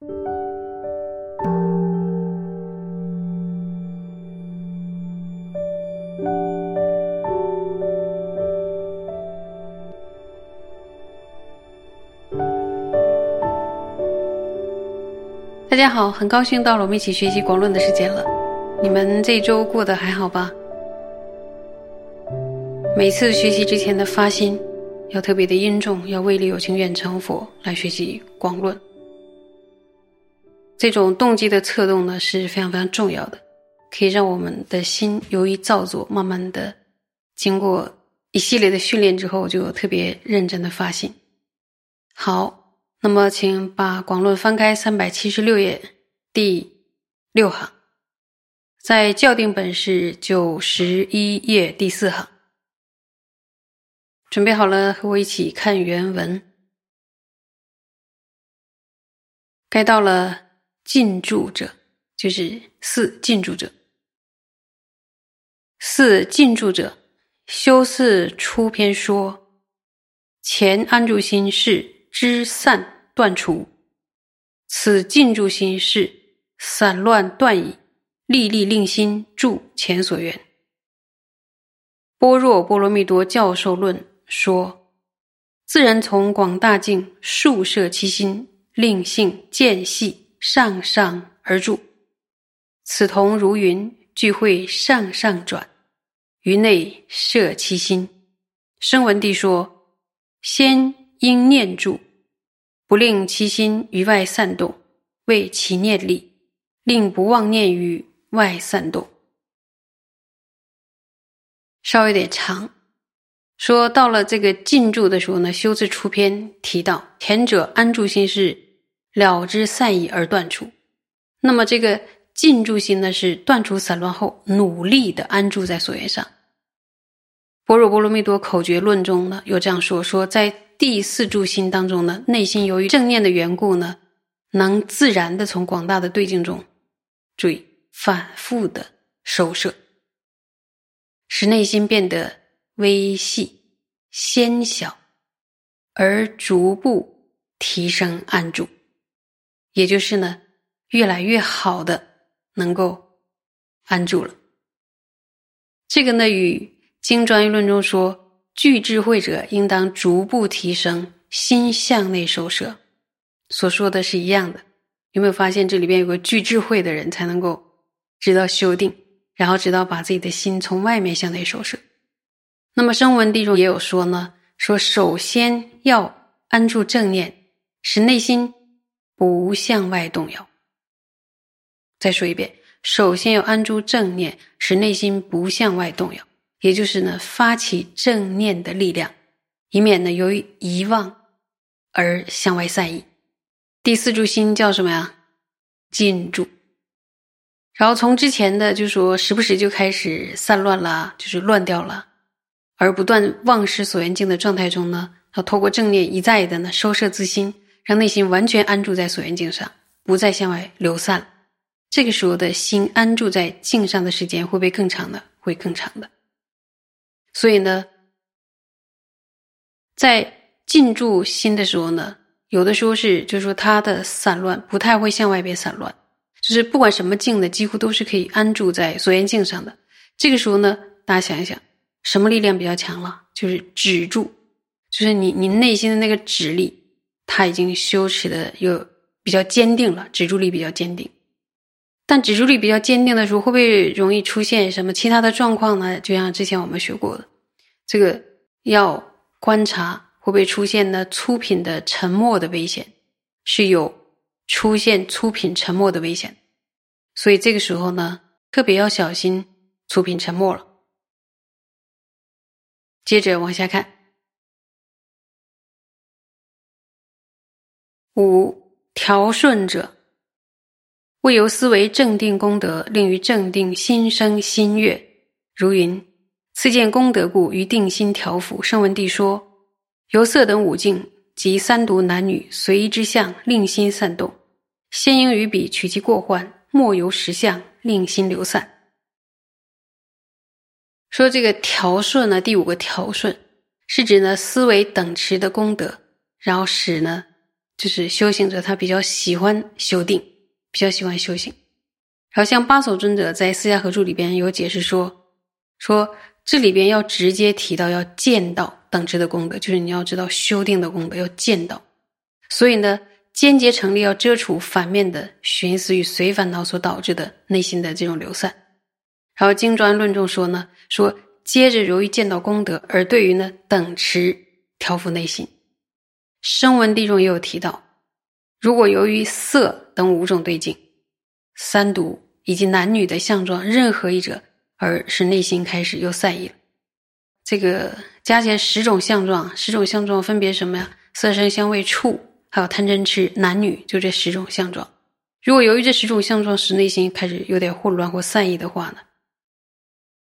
大家好，很高兴到了我们一起学习广论的时间了。你们这一周过得还好吧？每次学习之前的发心要特别的殷重，要为利有情愿成佛来学习广论。这种动机的策动呢是非常非常重要的，可以让我们的心由于造作，慢慢的经过一系列的训练之后，就特别认真的发心。好，那么请把广论翻开三百七十六页第六行。在校订本是九十一页第四行，准备好了，和我一起看原文。该到了进驻者，就是四进驻者。四进驻者，修四出篇说：前安住心是知散断除，此进驻心是散乱断矣。历历令心住前所愿。般若波罗蜜多教授论说：自然从广大境数摄其心，令性渐细上上而住。此同如云聚会上上转，于内摄其心。声闻地说：先应念住，不令其心于外散动，为其念力，令不妄念于。外散动，稍微有点长。说到了这个进住的时候呢，修字出篇提到前者安住心是了之散矣而断除，那么这个进住心呢是断除散乱后努力的安住在所缘上。般若波罗蜜多口诀论中呢有这样说：说在第四住心当中呢，内心由于正念的缘故呢，能自然的从广大的对境中注意。反复的收摄，使内心变得微细、纤小，而逐步提升安住，也就是呢，越来越好的能够安住了。这个呢，与《经专业论》中说具智慧者应当逐步提升心向内收摄所说的是一样的。有没有发现这里边有个具智慧的人才能够？直到修定，然后直到把自己的心从外面向内收摄。那么声闻地中也有说呢，说首先要安住正念，使内心不向外动摇。再说一遍，首先要安住正念，使内心不向外动摇，也就是呢发起正念的力量，以免呢由于遗忘而向外散逸。第四柱心叫什么呀？进住。然后从之前的就说时不时就开始散乱了，就是乱掉了，而不断忘失所缘境的状态中呢，要透过正念一再的呢收摄自心，让内心完全安住在所缘境上，不再向外流散。这个时候的心安住在境上的时间会不会更长呢？会更长的。所以呢，在进驻心的时候呢，有的时候是就是说它的散乱不太会向外边散乱。就是不管什么境呢，几乎都是可以安住在所缘境上的。这个时候呢，大家想一想，什么力量比较强了？就是止住，就是你你内心的那个止力，它已经羞耻的又比较坚定了，止住力比较坚定。但止住力比较坚定的时候，会不会容易出现什么其他的状况呢？就像之前我们学过的，这个要观察会不会出现呢粗品的沉默的危险，是有。出现粗品沉默的危险，所以这个时候呢，特别要小心粗品沉默了。接着往下看，五调顺者，为由思维正定功德，令于正定心生心悦。如云：次见功德故，于定心调伏。圣文帝说：由色等五境及三毒男女随意之相，令心散动。先应于彼取其过患，莫由实相令心流散。说这个调顺呢，第五个调顺是指呢思维等持的功德，然后使呢就是修行者他比较喜欢修定，比较喜欢修行。然后像八首尊者在《四家合注》里边有解释说，说这里边要直接提到要见到等值的功德，就是你要知道修定的功德要见到。所以呢，间接成立要遮除反面的寻思与随烦恼所导致的内心的这种流散。然后经专论中说呢，说接着容易见到功德而对于呢等持调伏内心。声闻地中也有提到，如果由于色等五种对境、三毒以及男女的相状任何一者，而使内心开始又散逸了。这个加起来十种相状，十种相状分别什么呀？色声香味触。还有贪嗔痴，男女就这十种相状。如果由于这十种相状使内心开始有点混乱或散逸的话呢，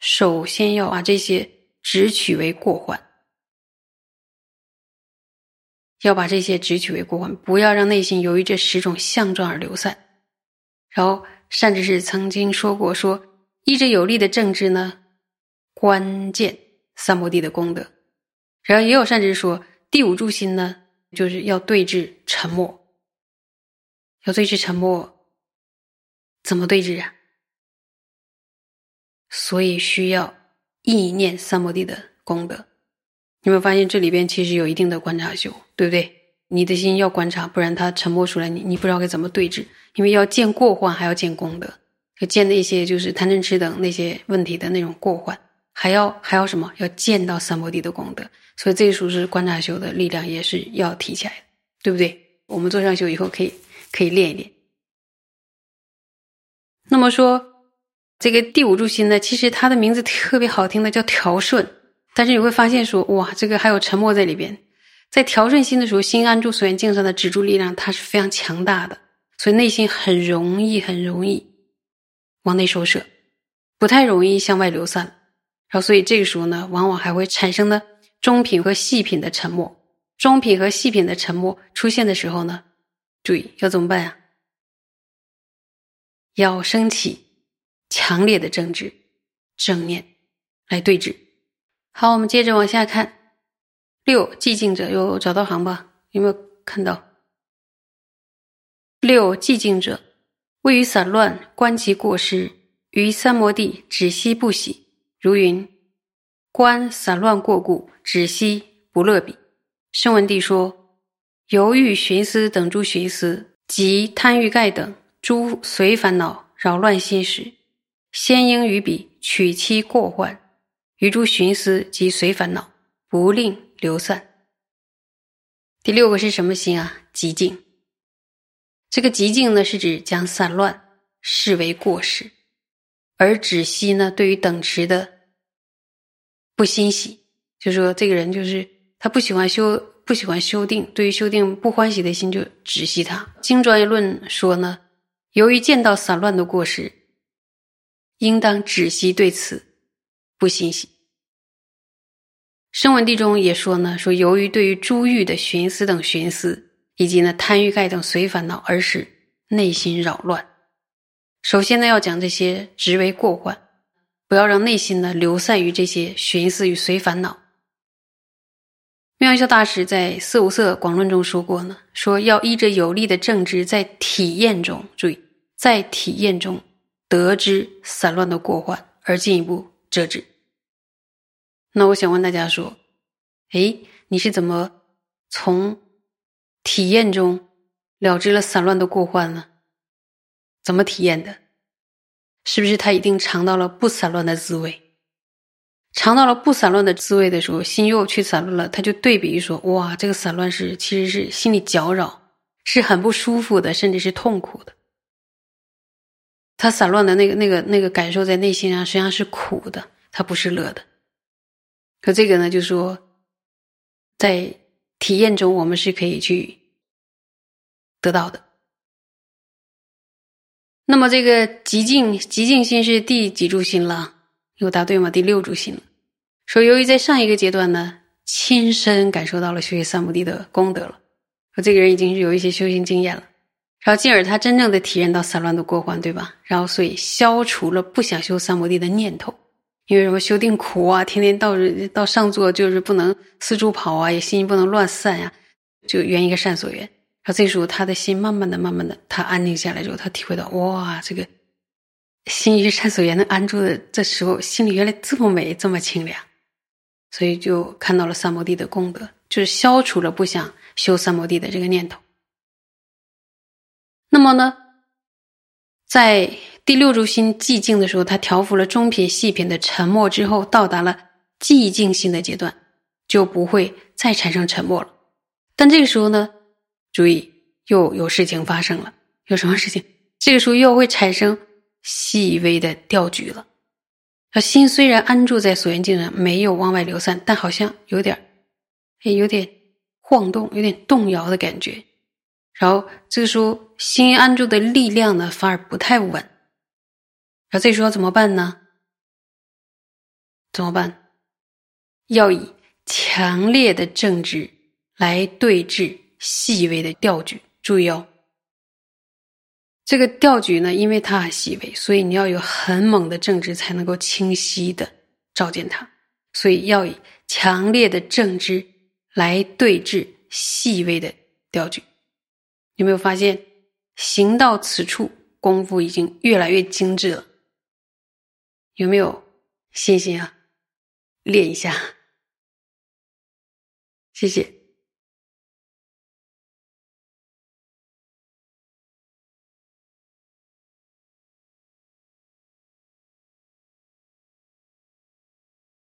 首先要把这些直取为过患，要把这些直取为过患，不要让内心由于这十种相状而流散。然后善知识曾经说过，说依着有力的正知呢，关键三摩地的功德。然后也有善知识说，第五住心呢。就是要对峙沉默，要对峙沉默，怎么对峙啊？所以需要意念三摩地的功德。有没有发现这里边其实有一定的观察修，对不对？你的心要观察，不然他沉默出来，你你不知道该怎么对峙。因为要见过患，还要见功德，要见那些就是贪嗔痴等那些问题的那种过患，还要还要什么？要见到三摩地的功德。所以这一书是观察修的力量，也是要提起来的，对不对？我们做上修以后，可以可以练一练。那么说，这个第五柱心呢，其实它的名字特别好听的，叫调顺。但是你会发现说，哇，这个还有沉默在里边。在调顺心的时候，心安住所缘境上的止住力量，它是非常强大的，所以内心很容易很容易往内收摄，不太容易向外流散。然后，所以这个时候呢，往往还会产生的。中品和细品的沉默，中品和细品的沉默出现的时候呢，注意要怎么办呀？要升起强烈的正直正念来对峙。好，我们接着往下看，六寂静者有找到行吧？有没有看到？六寂静者，位于散乱，观其过失，于三摩地止息不喜，如云。观散乱过故，止息不乐彼。声闻地说：犹豫寻思等诸寻思，及贪欲盖等诸随烦恼扰乱心时，先应于彼取其过患，于诸寻思及随烦恼，不令流散。第六个是什么心啊？极静。这个极静呢，是指将散乱视为过失，而止息呢，对于等持的。不欣喜，就说这个人就是他不喜欢修，不喜欢修定，对于修定不欢喜的心就止息他。经专业论说呢，由于见到散乱的过失，应当止息对此不欣喜。声闻地中也说呢，说由于对于诸欲的寻思等寻思，以及呢贪欲盖等随烦恼，而使内心扰乱。首先呢，要讲这些直为过患。不要让内心呢流散于这些寻思与随烦恼。妙音大师在《色无色广论》中说过呢，说要依着有力的正知，在体验中注意，在体验中得知散乱的过患，而进一步遮止。那我想问大家说，哎，你是怎么从体验中了知了散乱的过患呢？怎么体验的？是不是他一定尝到了不散乱的滋味？尝到了不散乱的滋味的时候，心又去散乱了，他就对比说：“哇，这个散乱是其实是心里搅扰，是很不舒服的，甚至是痛苦的。他散乱的那个、那个、那个感受在内心上实际上是苦的，它不是乐的。可这个呢，就说在体验中，我们是可以去得到的。”那么这个极静极静心是第几柱心了？有答对吗？第六柱心。说由于在上一个阶段呢，亲身感受到了修习三摩地的功德了，说这个人已经是有一些修行经验了，然后进而他真正的体验到散乱的过患，对吧？然后所以消除了不想修三摩地的念头，因为什么修定苦啊，天天到到上座就是不能四处跑啊，也心不能乱散呀，就圆一个善所缘。而这时候他的心慢慢的、慢慢的，他安静下来之后，他体会到哇，这个心于善所缘能安住的，这时候心里原来这么美，这么清凉，所以就看到了三摩地的功德，就是消除了不想修三摩地的这个念头。那么呢，在第六柱心寂静的时候，他调伏了中品、细品的沉默之后，到达了寂静心的阶段，就不会再产生沉默了。但这个时候呢？注意，又有事情发生了。有什么事情？这个时候又会产生细微的调举了。他心虽然安住在所缘境上，没有往外流散，但好像有点，也有点晃动，有点动摇的感觉。然后这个时候心安住的力量呢，反而不太稳。然后这时候怎么办呢？怎么办？要以强烈的正直来对峙。细微的调举，注意哦。这个调举呢，因为它很细微，所以你要有很猛的正知，才能够清晰的照见它。所以要以强烈的正知来对峙细微的调举。有没有发现，行到此处，功夫已经越来越精致了？有没有信心啊？练一下，谢谢。